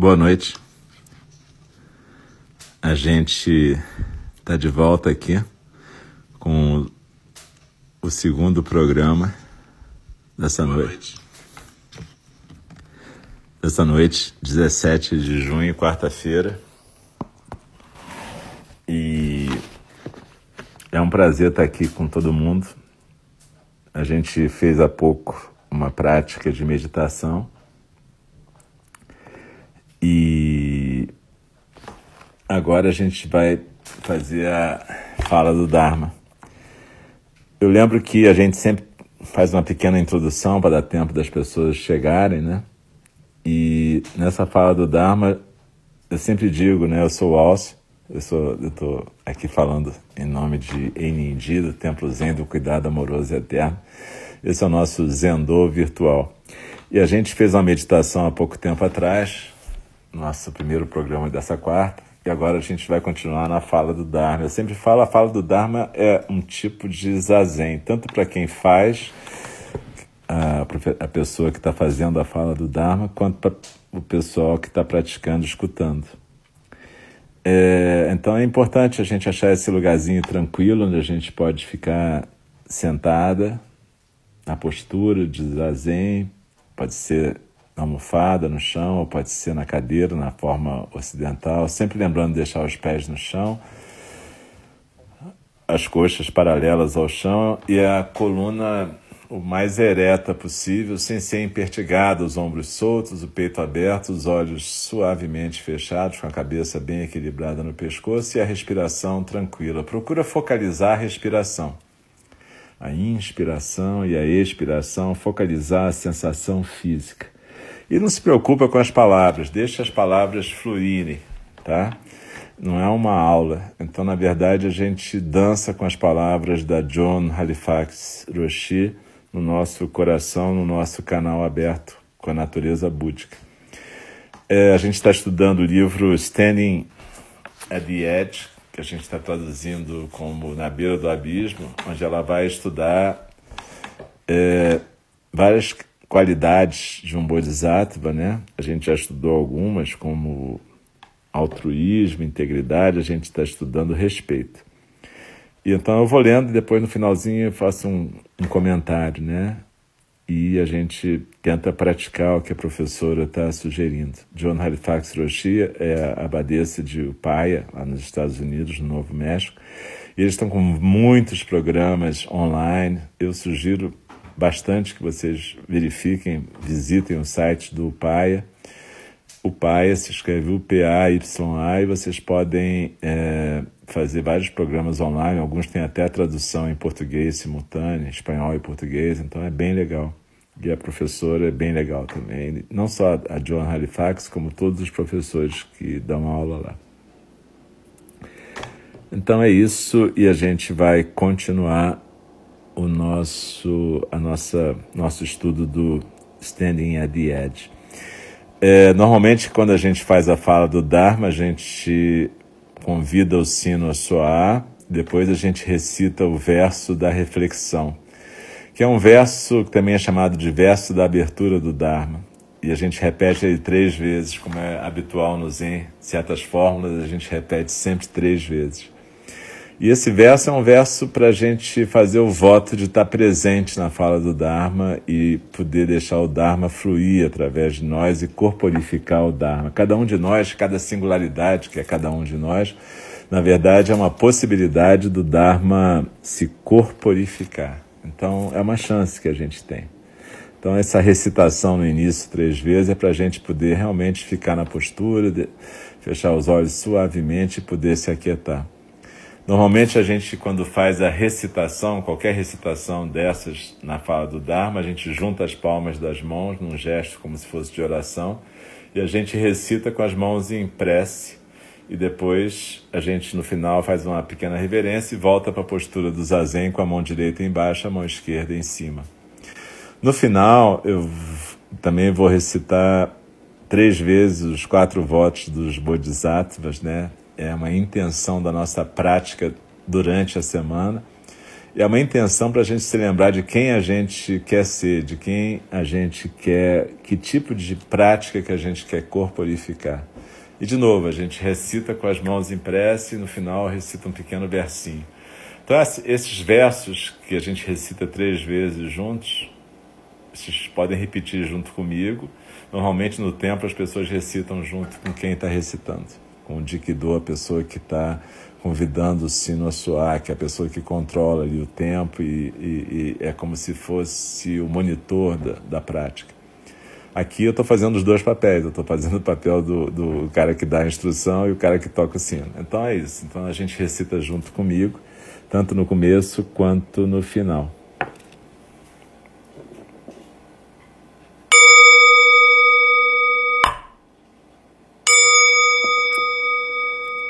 Boa noite. A gente está de volta aqui com o segundo programa dessa Boa noite. noite. Dessa noite, 17 de junho, quarta-feira. E é um prazer estar aqui com todo mundo. A gente fez há pouco uma prática de meditação. E agora a gente vai fazer a fala do Dharma. Eu lembro que a gente sempre faz uma pequena introdução para dar tempo das pessoas chegarem, né? E nessa fala do Dharma, eu sempre digo, né? Eu sou o Alcio, eu sou, eu aqui falando em nome de Enindi, do Templo Zen do Cuidado Amoroso e Eterno. Esse é o nosso Zendô virtual. E a gente fez uma meditação há pouco tempo atrás, nosso primeiro programa dessa quarta, e agora a gente vai continuar na fala do Dharma. Eu sempre falo, a fala do Dharma é um tipo de zazen, tanto para quem faz, a, a pessoa que está fazendo a fala do Dharma, quanto para o pessoal que está praticando, escutando. É, então é importante a gente achar esse lugarzinho tranquilo, onde a gente pode ficar sentada, na postura de zazen, pode ser almofada, no chão, ou pode ser na cadeira, na forma ocidental, sempre lembrando de deixar os pés no chão, as coxas paralelas ao chão e a coluna o mais ereta possível, sem ser impertigada, os ombros soltos, o peito aberto, os olhos suavemente fechados, com a cabeça bem equilibrada no pescoço e a respiração tranquila. Procura focalizar a respiração. A inspiração e a expiração, focalizar a sensação física. E não se preocupa com as palavras, deixa as palavras fluírem, tá? Não é uma aula. Então, na verdade, a gente dança com as palavras da John Halifax Roshi no nosso coração, no nosso canal aberto com a natureza búdica. É, a gente está estudando o livro Standing at the Edge, que a gente está traduzindo como Na Beira do Abismo, onde ela vai estudar é, várias qualidades de um Bodhisattva, né? A gente já estudou algumas, como altruísmo, integridade, a gente está estudando respeito. E então eu vou lendo e depois no finalzinho eu faço um, um comentário, né? E a gente tenta praticar o que a professora está sugerindo. John Halifax Roshi é a abadesa de Upaya, lá nos Estados Unidos, no Novo México. E eles estão com muitos programas online. Eu sugiro bastante que vocês verifiquem, visitem o site do Upaya. Upaya se escreve U-P-A-Y-A e vocês podem é, fazer vários programas online. Alguns têm até tradução em português simultâneo, espanhol e português, então é bem legal. E a professora é bem legal também. Não só a John Halifax, como todos os professores que dão aula lá. Então é isso e a gente vai continuar o nosso, a nossa, nosso estudo do Standing at the Edge. É, normalmente, quando a gente faz a fala do Dharma, a gente convida o sino a soar, depois a gente recita o verso da reflexão, que é um verso que também é chamado de verso da abertura do Dharma. E a gente repete ele três vezes, como é habitual no Zen. Certas fórmulas a gente repete sempre três vezes. E esse verso é um verso para a gente fazer o voto de estar presente na fala do Dharma e poder deixar o Dharma fluir através de nós e corporificar o Dharma. Cada um de nós, cada singularidade que é cada um de nós, na verdade é uma possibilidade do Dharma se corporificar. Então é uma chance que a gente tem. Então essa recitação no início três vezes é para a gente poder realmente ficar na postura, fechar os olhos suavemente e poder se aquietar. Normalmente a gente, quando faz a recitação, qualquer recitação dessas na fala do Dharma, a gente junta as palmas das mãos num gesto como se fosse de oração e a gente recita com as mãos em prece e depois a gente no final faz uma pequena reverência e volta para a postura do zazen com a mão direita embaixo, a mão esquerda em cima. No final eu também vou recitar três vezes os quatro votos dos bodhisattvas, né? É uma intenção da nossa prática durante a semana. é uma intenção para a gente se lembrar de quem a gente quer ser, de quem a gente quer, que tipo de prática que a gente quer corporificar. E de novo, a gente recita com as mãos impressas e no final recita um pequeno versinho. Então, esses versos que a gente recita três vezes juntos, vocês podem repetir junto comigo. Normalmente no templo as pessoas recitam junto com quem está recitando, com o dikidô, a pessoa que está convidando o sino a soar, que é a pessoa que controla ali o tempo e, e, e é como se fosse o monitor da, da prática. Aqui eu estou fazendo os dois papéis, eu estou fazendo o papel do, do cara que dá a instrução e o cara que toca o sino. Então é isso, então a gente recita junto comigo, tanto no começo quanto no final.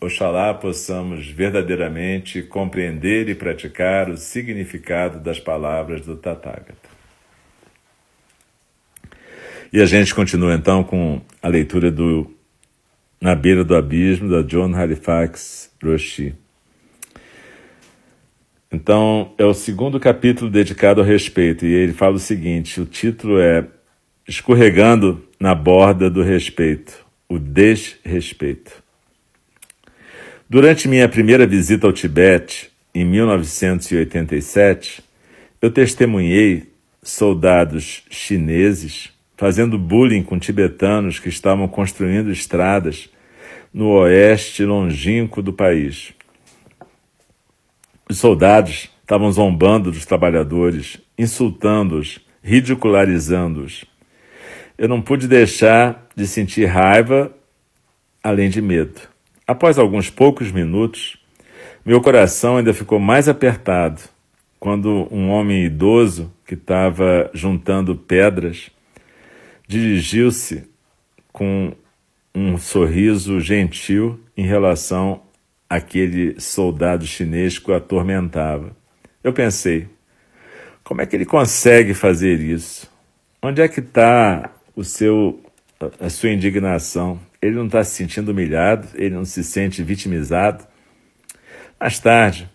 Oxalá possamos verdadeiramente compreender e praticar o significado das palavras do Tathagata. E a gente continua então com a leitura do Na Beira do Abismo, da John Halifax Roshi. Então, é o segundo capítulo dedicado ao respeito, e ele fala o seguinte: o título é Escorregando na Borda do Respeito, o Desrespeito. Durante minha primeira visita ao Tibete, em 1987, eu testemunhei soldados chineses fazendo bullying com tibetanos que estavam construindo estradas no oeste longínquo do país. Os soldados estavam zombando dos trabalhadores, insultando-os, ridicularizando-os. Eu não pude deixar de sentir raiva, além de medo. Após alguns poucos minutos, meu coração ainda ficou mais apertado quando um homem idoso que estava juntando pedras dirigiu-se com um sorriso gentil em relação àquele soldado chinês que o atormentava. Eu pensei, como é que ele consegue fazer isso? Onde é que está o seu a sua indignação? ele não está se sentindo humilhado, ele não se sente vitimizado. Mais tarde,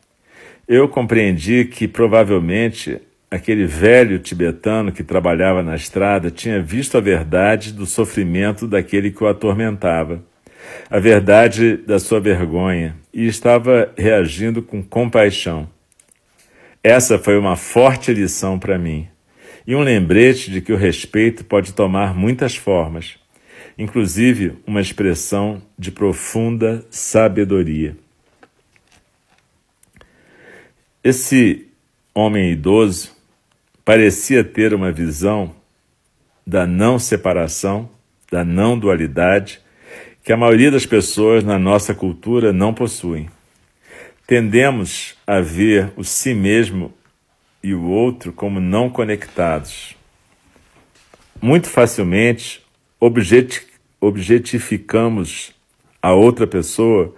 eu compreendi que provavelmente aquele velho tibetano que trabalhava na estrada tinha visto a verdade do sofrimento daquele que o atormentava, a verdade da sua vergonha, e estava reagindo com compaixão. Essa foi uma forte lição para mim e um lembrete de que o respeito pode tomar muitas formas inclusive uma expressão de profunda sabedoria. Esse homem idoso parecia ter uma visão da não separação, da não dualidade, que a maioria das pessoas na nossa cultura não possuem. Tendemos a ver o si mesmo e o outro como não conectados. Muito facilmente objetificamos a outra pessoa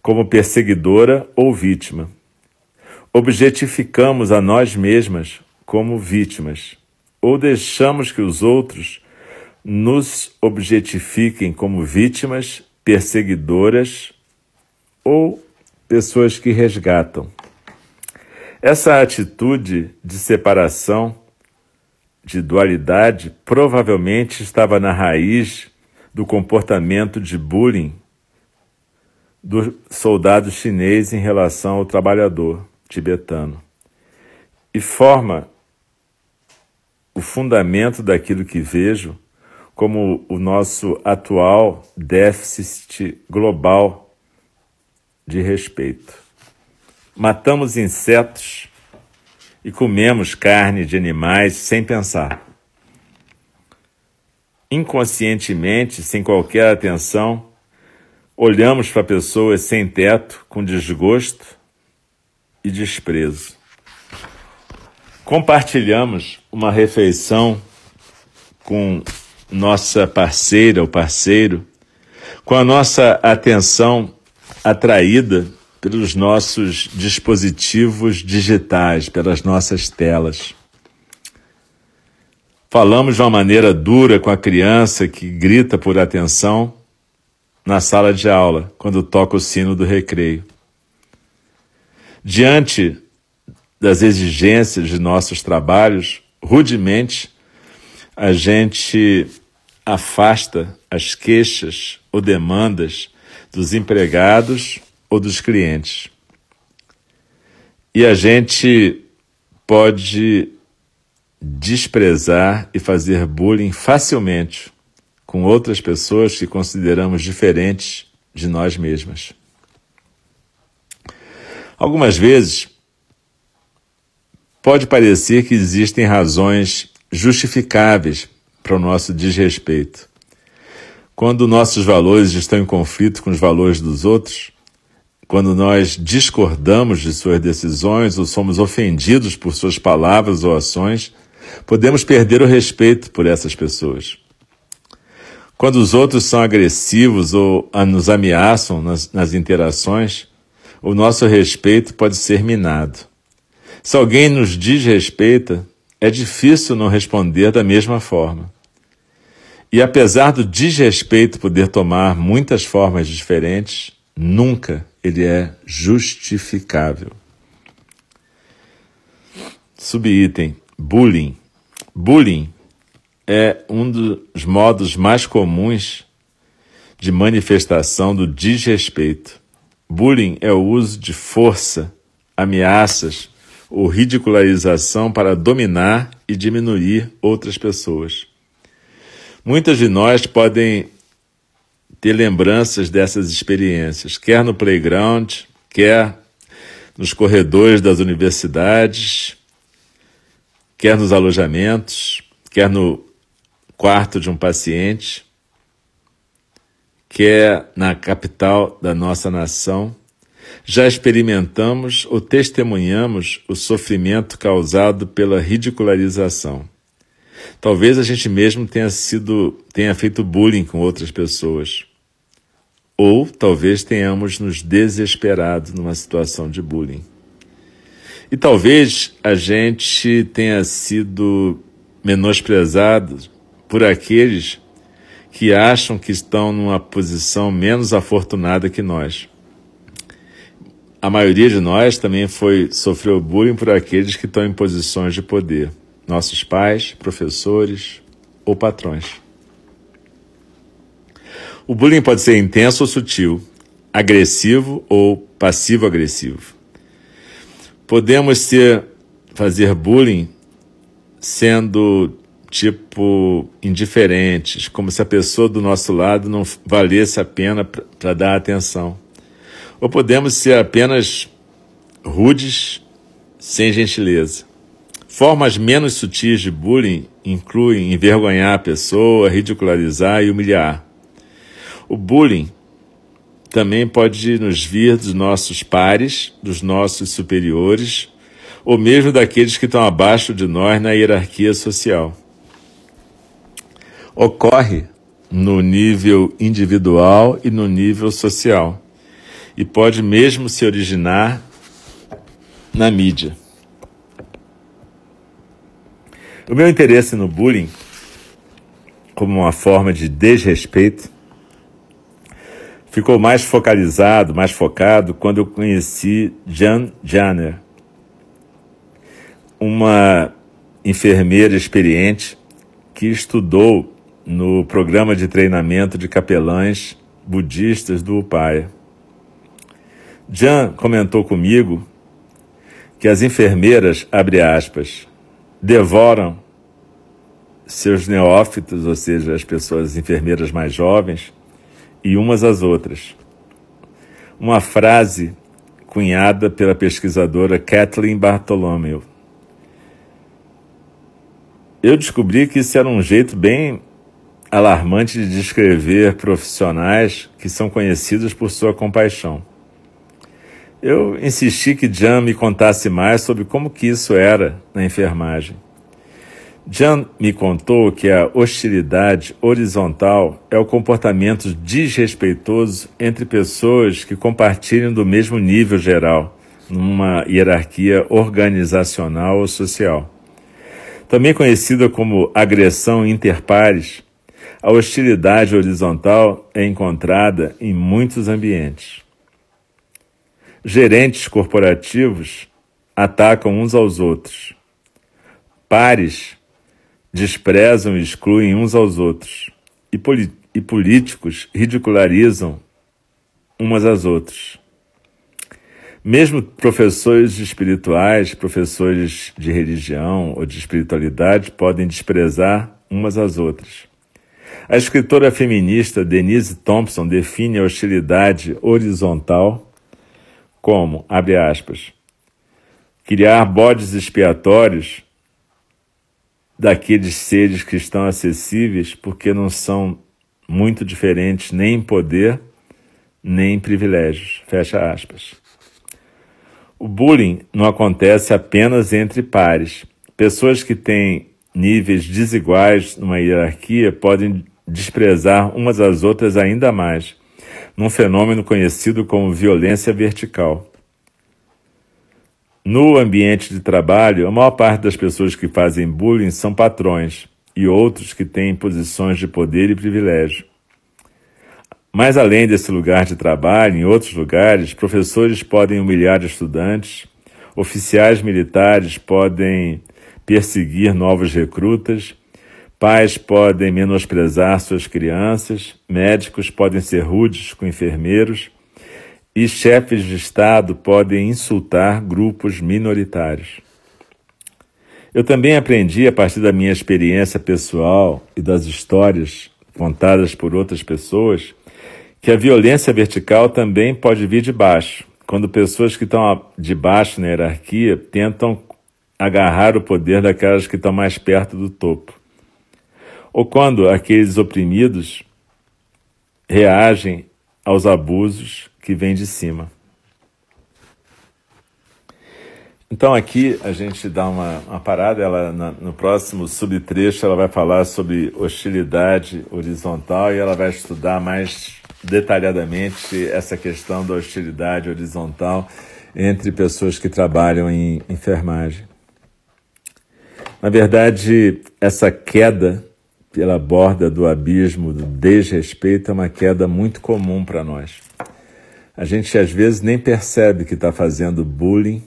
como perseguidora ou vítima. Objetificamos a nós mesmas como vítimas, ou deixamos que os outros nos objetifiquem como vítimas, perseguidoras ou pessoas que resgatam. Essa atitude de separação de dualidade provavelmente estava na raiz do comportamento de bullying do soldado chinês em relação ao trabalhador tibetano e forma o fundamento daquilo que vejo como o nosso atual déficit global de respeito. Matamos insetos e comemos carne de animais sem pensar. Inconscientemente, sem qualquer atenção, olhamos para pessoas sem teto com desgosto e desprezo. Compartilhamos uma refeição com nossa parceira ou parceiro, com a nossa atenção atraída pelos nossos dispositivos digitais, pelas nossas telas. Falamos de uma maneira dura com a criança que grita por atenção na sala de aula, quando toca o sino do recreio. Diante das exigências de nossos trabalhos, rudemente, a gente afasta as queixas ou demandas dos empregados ou dos clientes. E a gente pode desprezar e fazer bullying facilmente com outras pessoas que consideramos diferentes de nós mesmas. Algumas vezes pode parecer que existem razões justificáveis para o nosso desrespeito. Quando nossos valores estão em conflito com os valores dos outros, quando nós discordamos de suas decisões ou somos ofendidos por suas palavras ou ações, podemos perder o respeito por essas pessoas. Quando os outros são agressivos ou nos ameaçam nas, nas interações, o nosso respeito pode ser minado. Se alguém nos desrespeita, é difícil não responder da mesma forma. E apesar do desrespeito poder tomar muitas formas diferentes, nunca ele é justificável. Subitem: bullying. Bullying é um dos modos mais comuns de manifestação do desrespeito. Bullying é o uso de força, ameaças ou ridicularização para dominar e diminuir outras pessoas. Muitas de nós podem ter lembranças dessas experiências, quer no playground, quer nos corredores das universidades, quer nos alojamentos, quer no quarto de um paciente, quer na capital da nossa nação. Já experimentamos ou testemunhamos o sofrimento causado pela ridicularização. Talvez a gente mesmo tenha sido, tenha feito bullying com outras pessoas. Ou talvez tenhamos nos desesperado numa situação de bullying. E talvez a gente tenha sido menosprezado por aqueles que acham que estão numa posição menos afortunada que nós. A maioria de nós também foi sofreu bullying por aqueles que estão em posições de poder, nossos pais, professores ou patrões. O bullying pode ser intenso ou sutil, agressivo ou passivo-agressivo. Podemos ser, fazer bullying sendo tipo indiferentes, como se a pessoa do nosso lado não valesse a pena para dar atenção. Ou podemos ser apenas rudes, sem gentileza. Formas menos sutis de bullying incluem envergonhar a pessoa, ridicularizar e humilhar. O bullying também pode nos vir dos nossos pares, dos nossos superiores, ou mesmo daqueles que estão abaixo de nós na hierarquia social. Ocorre no nível individual e no nível social, e pode mesmo se originar na mídia. O meu interesse no bullying, como uma forma de desrespeito, ficou mais focalizado, mais focado quando eu conheci Jan Janner, uma enfermeira experiente que estudou no programa de treinamento de capelães budistas do Upaya. Jan comentou comigo que as enfermeiras, abre aspas, devoram seus neófitos, ou seja, as pessoas enfermeiras mais jovens, e umas às outras. Uma frase cunhada pela pesquisadora Kathleen Bartholomew. Eu descobri que isso era um jeito bem alarmante de descrever profissionais que são conhecidos por sua compaixão. Eu insisti que Jan me contasse mais sobre como que isso era na enfermagem. Jan me contou que a hostilidade horizontal é o comportamento desrespeitoso entre pessoas que compartilham do mesmo nível geral, numa hierarquia organizacional ou social. Também conhecida como agressão interpares, a hostilidade horizontal é encontrada em muitos ambientes. Gerentes corporativos atacam uns aos outros. Pares desprezam e excluem uns aos outros, e, e políticos ridicularizam umas às outras. Mesmo professores espirituais, professores de religião ou de espiritualidade podem desprezar umas às outras. A escritora feminista Denise Thompson define a hostilidade horizontal como, abre aspas, criar bodes expiatórios daqueles seres que estão acessíveis porque não são muito diferentes nem em poder nem em privilégios. Fecha aspas. O bullying não acontece apenas entre pares. Pessoas que têm níveis desiguais numa hierarquia podem desprezar umas às outras ainda mais, num fenômeno conhecido como violência vertical. No ambiente de trabalho, a maior parte das pessoas que fazem bullying são patrões e outros que têm posições de poder e privilégio. Mas além desse lugar de trabalho, em outros lugares, professores podem humilhar estudantes, oficiais militares podem perseguir novos recrutas, pais podem menosprezar suas crianças, médicos podem ser rudes com enfermeiros e chefes de Estado podem insultar grupos minoritários. Eu também aprendi, a partir da minha experiência pessoal e das histórias contadas por outras pessoas, que a violência vertical também pode vir de baixo, quando pessoas que estão de baixo na hierarquia tentam agarrar o poder daquelas que estão mais perto do topo. Ou quando aqueles oprimidos reagem aos abusos que vêm de cima. Então aqui a gente dá uma, uma parada, ela na, no próximo subtrecho ela vai falar sobre hostilidade horizontal e ela vai estudar mais detalhadamente essa questão da hostilidade horizontal entre pessoas que trabalham em enfermagem. Na verdade, essa queda pela borda do abismo do desrespeito é uma queda muito comum para nós. A gente às vezes nem percebe que está fazendo bullying,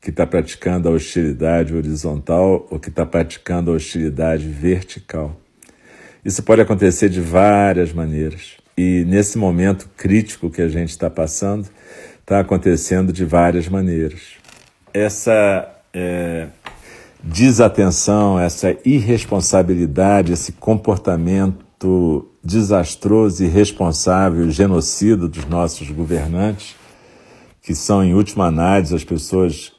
que está praticando a hostilidade horizontal ou que está praticando a hostilidade vertical. Isso pode acontecer de várias maneiras. E nesse momento crítico que a gente está passando, está acontecendo de várias maneiras. Essa é, desatenção, essa irresponsabilidade, esse comportamento desastroso, irresponsável, genocida dos nossos governantes, que são, em última análise, as pessoas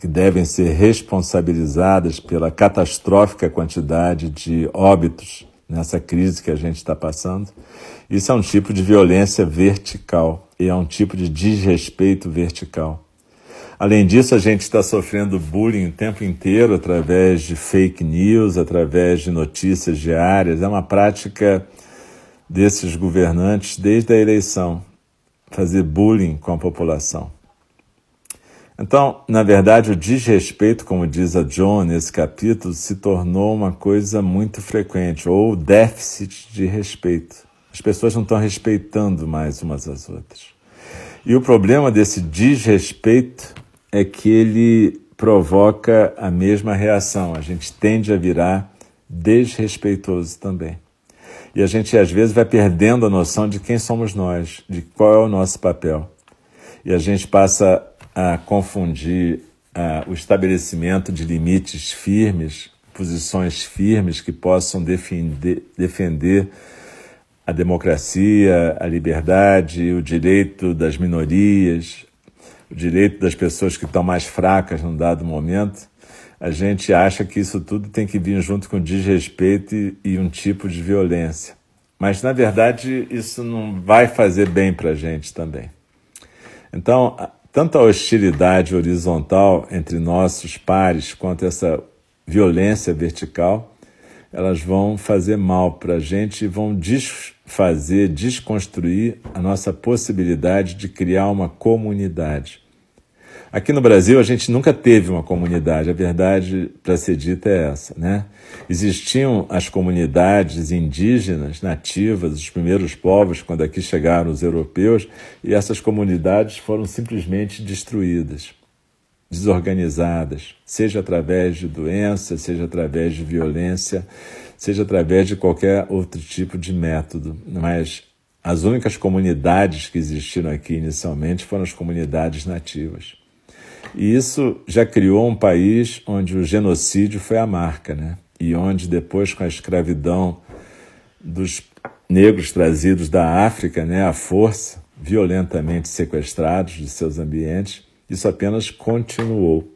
que devem ser responsabilizadas pela catastrófica quantidade de óbitos nessa crise que a gente está passando. Isso é um tipo de violência vertical e é um tipo de desrespeito vertical. Além disso, a gente está sofrendo bullying o tempo inteiro através de fake news, através de notícias diárias. É uma prática desses governantes desde a eleição fazer bullying com a população. Então, na verdade, o desrespeito, como diz a John nesse capítulo, se tornou uma coisa muito frequente, ou déficit de respeito. As pessoas não estão respeitando mais umas às outras. E o problema desse desrespeito é que ele provoca a mesma reação. A gente tende a virar desrespeitoso também. E a gente às vezes vai perdendo a noção de quem somos nós, de qual é o nosso papel. E a gente passa a confundir uh, o estabelecimento de limites firmes posições firmes que possam defender, defender a democracia, a liberdade, o direito das minorias, o direito das pessoas que estão mais fracas num dado momento, a gente acha que isso tudo tem que vir junto com desrespeito e, e um tipo de violência. Mas, na verdade, isso não vai fazer bem para a gente também. Então, tanto a hostilidade horizontal entre nossos pares quanto essa violência vertical, elas vão fazer mal para a gente e vão desfazer, desconstruir a nossa possibilidade de criar uma comunidade. Aqui no Brasil, a gente nunca teve uma comunidade, a verdade para ser dita é essa, né? Existiam as comunidades indígenas, nativas, os primeiros povos, quando aqui chegaram os europeus, e essas comunidades foram simplesmente destruídas, desorganizadas, seja através de doença, seja através de violência, seja através de qualquer outro tipo de método. Mas as únicas comunidades que existiram aqui inicialmente foram as comunidades nativas. E isso já criou um país onde o genocídio foi a marca, né? E onde depois, com a escravidão dos negros trazidos da África, né, à força, violentamente sequestrados de seus ambientes, isso apenas continuou.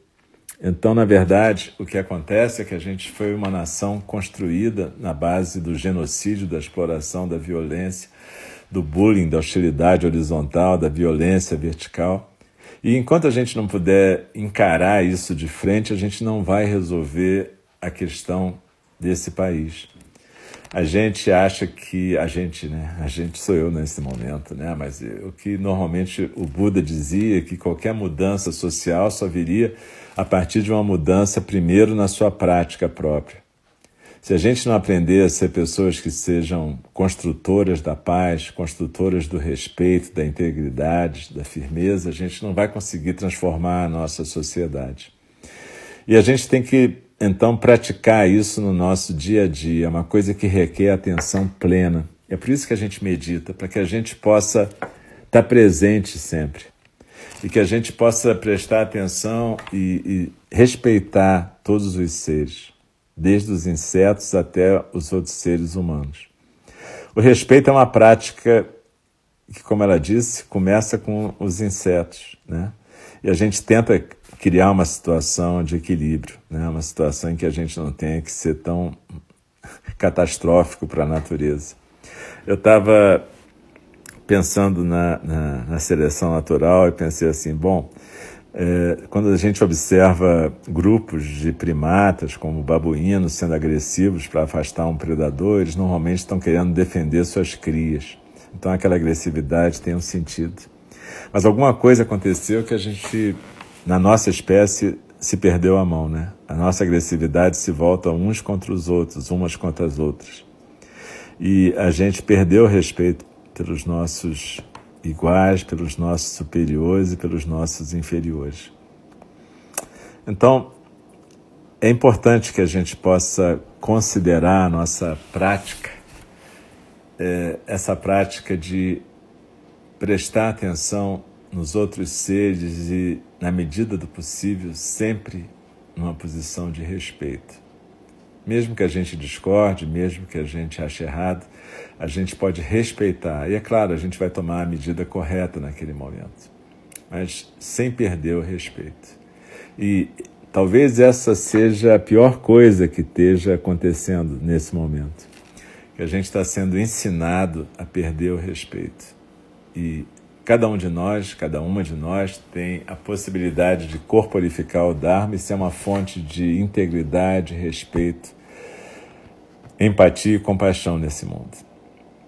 Então, na verdade, o que acontece é que a gente foi uma nação construída na base do genocídio, da exploração, da violência, do bullying, da hostilidade horizontal, da violência vertical. E enquanto a gente não puder encarar isso de frente, a gente não vai resolver a questão desse país. A gente acha que a gente, né? A gente sou eu nesse momento, né? Mas o que normalmente o Buda dizia é que qualquer mudança social só viria a partir de uma mudança primeiro na sua prática própria. Se a gente não aprender a ser pessoas que sejam construtoras da paz, construtoras do respeito, da integridade, da firmeza, a gente não vai conseguir transformar a nossa sociedade. E a gente tem que, então, praticar isso no nosso dia a dia, é uma coisa que requer atenção plena. É por isso que a gente medita, para que a gente possa estar presente sempre. E que a gente possa prestar atenção e, e respeitar todos os seres desde os insetos até os outros seres humanos. O respeito é uma prática que, como ela disse, começa com os insetos, né? E a gente tenta criar uma situação de equilíbrio, né? Uma situação em que a gente não tenha que ser tão catastrófico para a natureza. Eu estava pensando na, na, na seleção natural e pensei assim, bom, é, quando a gente observa grupos de primatas, como babuínos, sendo agressivos para afastar um predador, eles normalmente estão querendo defender suas crias. Então aquela agressividade tem um sentido. Mas alguma coisa aconteceu que a gente, na nossa espécie, se perdeu a mão, né? A nossa agressividade se volta uns contra os outros, umas contra as outras. E a gente perdeu o respeito pelos nossos iguais pelos nossos superiores e pelos nossos inferiores. Então, é importante que a gente possa considerar a nossa prática, é, essa prática de prestar atenção nos outros seres e, na medida do possível, sempre numa posição de respeito. Mesmo que a gente discorde, mesmo que a gente ache errado, a gente pode respeitar. E é claro, a gente vai tomar a medida correta naquele momento, mas sem perder o respeito. E talvez essa seja a pior coisa que esteja acontecendo nesse momento. Que a gente está sendo ensinado a perder o respeito. E cada um de nós, cada uma de nós, tem a possibilidade de corporificar o Dharma e ser uma fonte de integridade, respeito empatia e compaixão nesse mundo.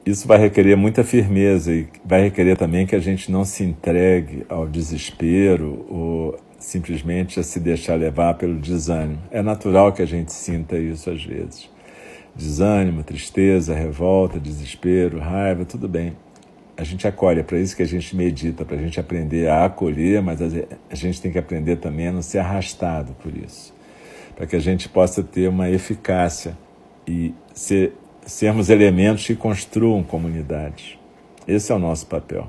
Isso vai requerer muita firmeza e vai requerer também que a gente não se entregue ao desespero ou simplesmente a se deixar levar pelo desânimo. É natural que a gente sinta isso às vezes. Desânimo, tristeza, revolta, desespero, raiva, tudo bem. A gente acolhe, é para isso que a gente medita, para a gente aprender a acolher, mas a gente tem que aprender também a não ser arrastado por isso, para que a gente possa ter uma eficácia e ser, sermos elementos que construam comunidades. Esse é o nosso papel.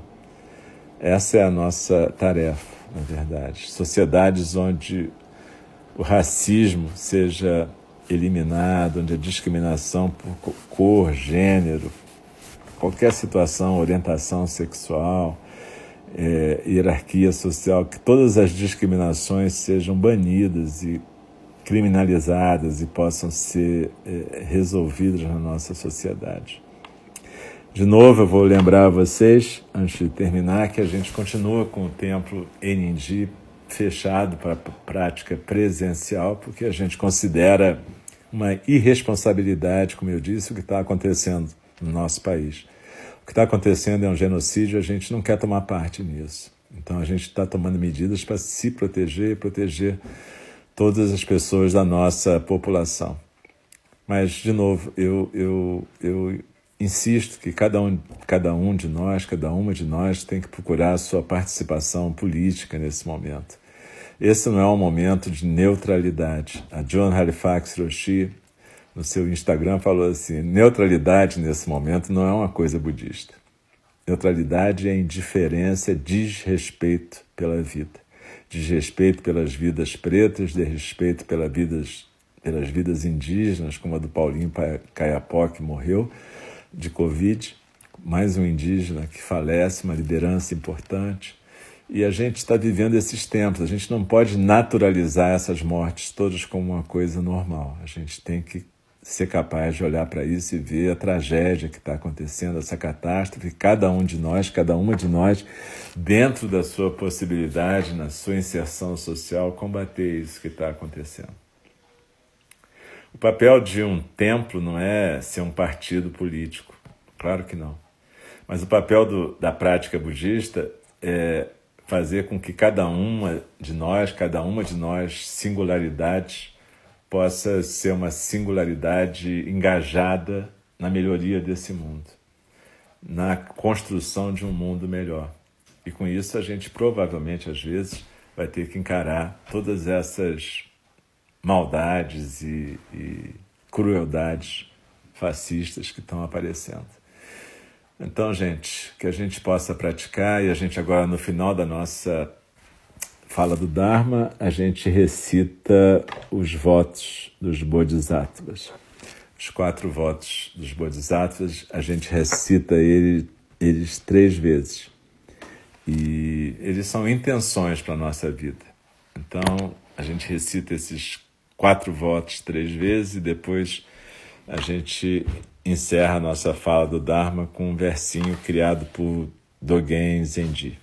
Essa é a nossa tarefa, na verdade. Sociedades onde o racismo seja eliminado, onde a discriminação por cor, gênero, qualquer situação, orientação sexual, é, hierarquia social, que todas as discriminações sejam banidas e criminalizadas e possam ser é, resolvidas na nossa sociedade. De novo, eu vou lembrar a vocês, antes de terminar, que a gente continua com o templo Enindi fechado para prática presencial, porque a gente considera uma irresponsabilidade, como eu disse, o que está acontecendo no nosso país. O que está acontecendo é um genocídio, a gente não quer tomar parte nisso. Então a gente está tomando medidas para se proteger e proteger todas as pessoas da nossa população. Mas, de novo, eu, eu, eu insisto que cada um, cada um de nós, cada uma de nós tem que procurar a sua participação política nesse momento. Esse não é um momento de neutralidade. A John Halifax Roshi, no seu Instagram, falou assim: neutralidade nesse momento não é uma coisa budista. Neutralidade é indiferença, desrespeito pela vida. Desrespeito pelas vidas pretas, desrespeito pelas vidas, pelas vidas indígenas, como a do Paulinho Caiapó, que morreu de Covid, mais um indígena que falece, uma liderança importante. E a gente está vivendo esses tempos, a gente não pode naturalizar essas mortes todas como uma coisa normal. A gente tem que ser capaz de olhar para isso e ver a tragédia que está acontecendo, essa catástrofe, cada um de nós, cada uma de nós, dentro da sua possibilidade, na sua inserção social, combater isso que está acontecendo. O papel de um templo não é ser um partido político, claro que não. Mas o papel do, da prática budista é fazer com que cada uma de nós, cada uma de nós, singularidades, possa ser uma singularidade engajada na melhoria desse mundo, na construção de um mundo melhor. E com isso a gente provavelmente, às vezes, vai ter que encarar todas essas maldades e, e crueldades fascistas que estão aparecendo. Então, gente, que a gente possa praticar e a gente agora no final da nossa fala do Dharma, a gente recita os votos dos Bodhisattvas. Os quatro votos dos Bodhisattvas, a gente recita ele, eles três vezes. E eles são intenções para a nossa vida. Então, a gente recita esses quatro votos três vezes e depois a gente encerra a nossa fala do Dharma com um versinho criado por Dogen Zenji.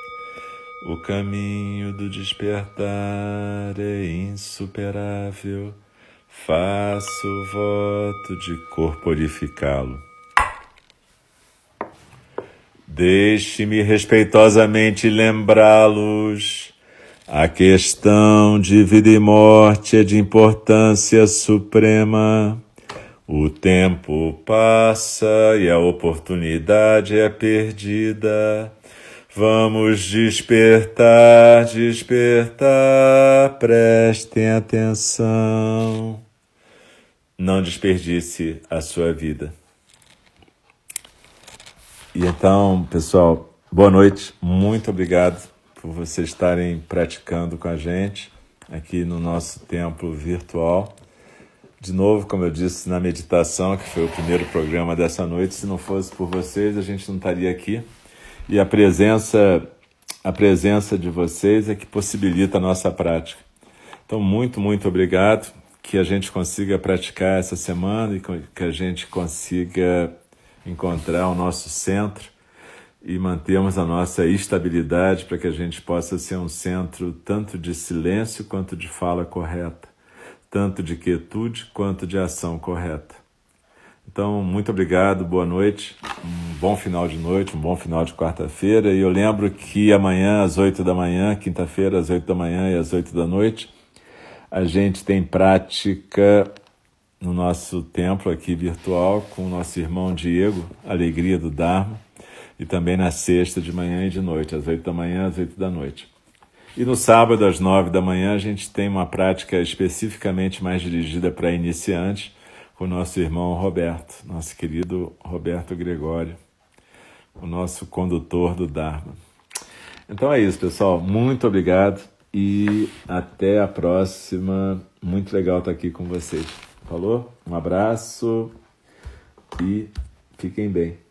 O caminho do despertar é insuperável. Faço voto de corporificá-lo. Deixe-me respeitosamente lembrá-los. A questão de vida e morte é de importância suprema. O tempo passa e a oportunidade é perdida. Vamos despertar, despertar, prestem atenção. Não desperdice a sua vida. E então, pessoal, boa noite. Muito obrigado por vocês estarem praticando com a gente aqui no nosso templo virtual. De novo, como eu disse na meditação, que foi o primeiro programa dessa noite, se não fosse por vocês, a gente não estaria aqui. E a presença, a presença de vocês é que possibilita a nossa prática. Então, muito, muito obrigado. Que a gente consiga praticar essa semana e que a gente consiga encontrar o nosso centro e mantermos a nossa estabilidade para que a gente possa ser um centro tanto de silêncio quanto de fala correta, tanto de quietude quanto de ação correta. Então, muito obrigado, boa noite, um bom final de noite, um bom final de quarta-feira. E eu lembro que amanhã, às oito da manhã, quinta-feira, às oito da manhã e às oito da noite, a gente tem prática no nosso templo aqui virtual com o nosso irmão Diego, Alegria do Dharma, e também na sexta de manhã e de noite, às oito da manhã às oito da noite. E no sábado, às nove da manhã, a gente tem uma prática especificamente mais dirigida para iniciantes, o nosso irmão Roberto, nosso querido Roberto Gregório, o nosso condutor do Dharma. Então é isso, pessoal. Muito obrigado e até a próxima. Muito legal estar aqui com vocês. Falou? Um abraço e fiquem bem.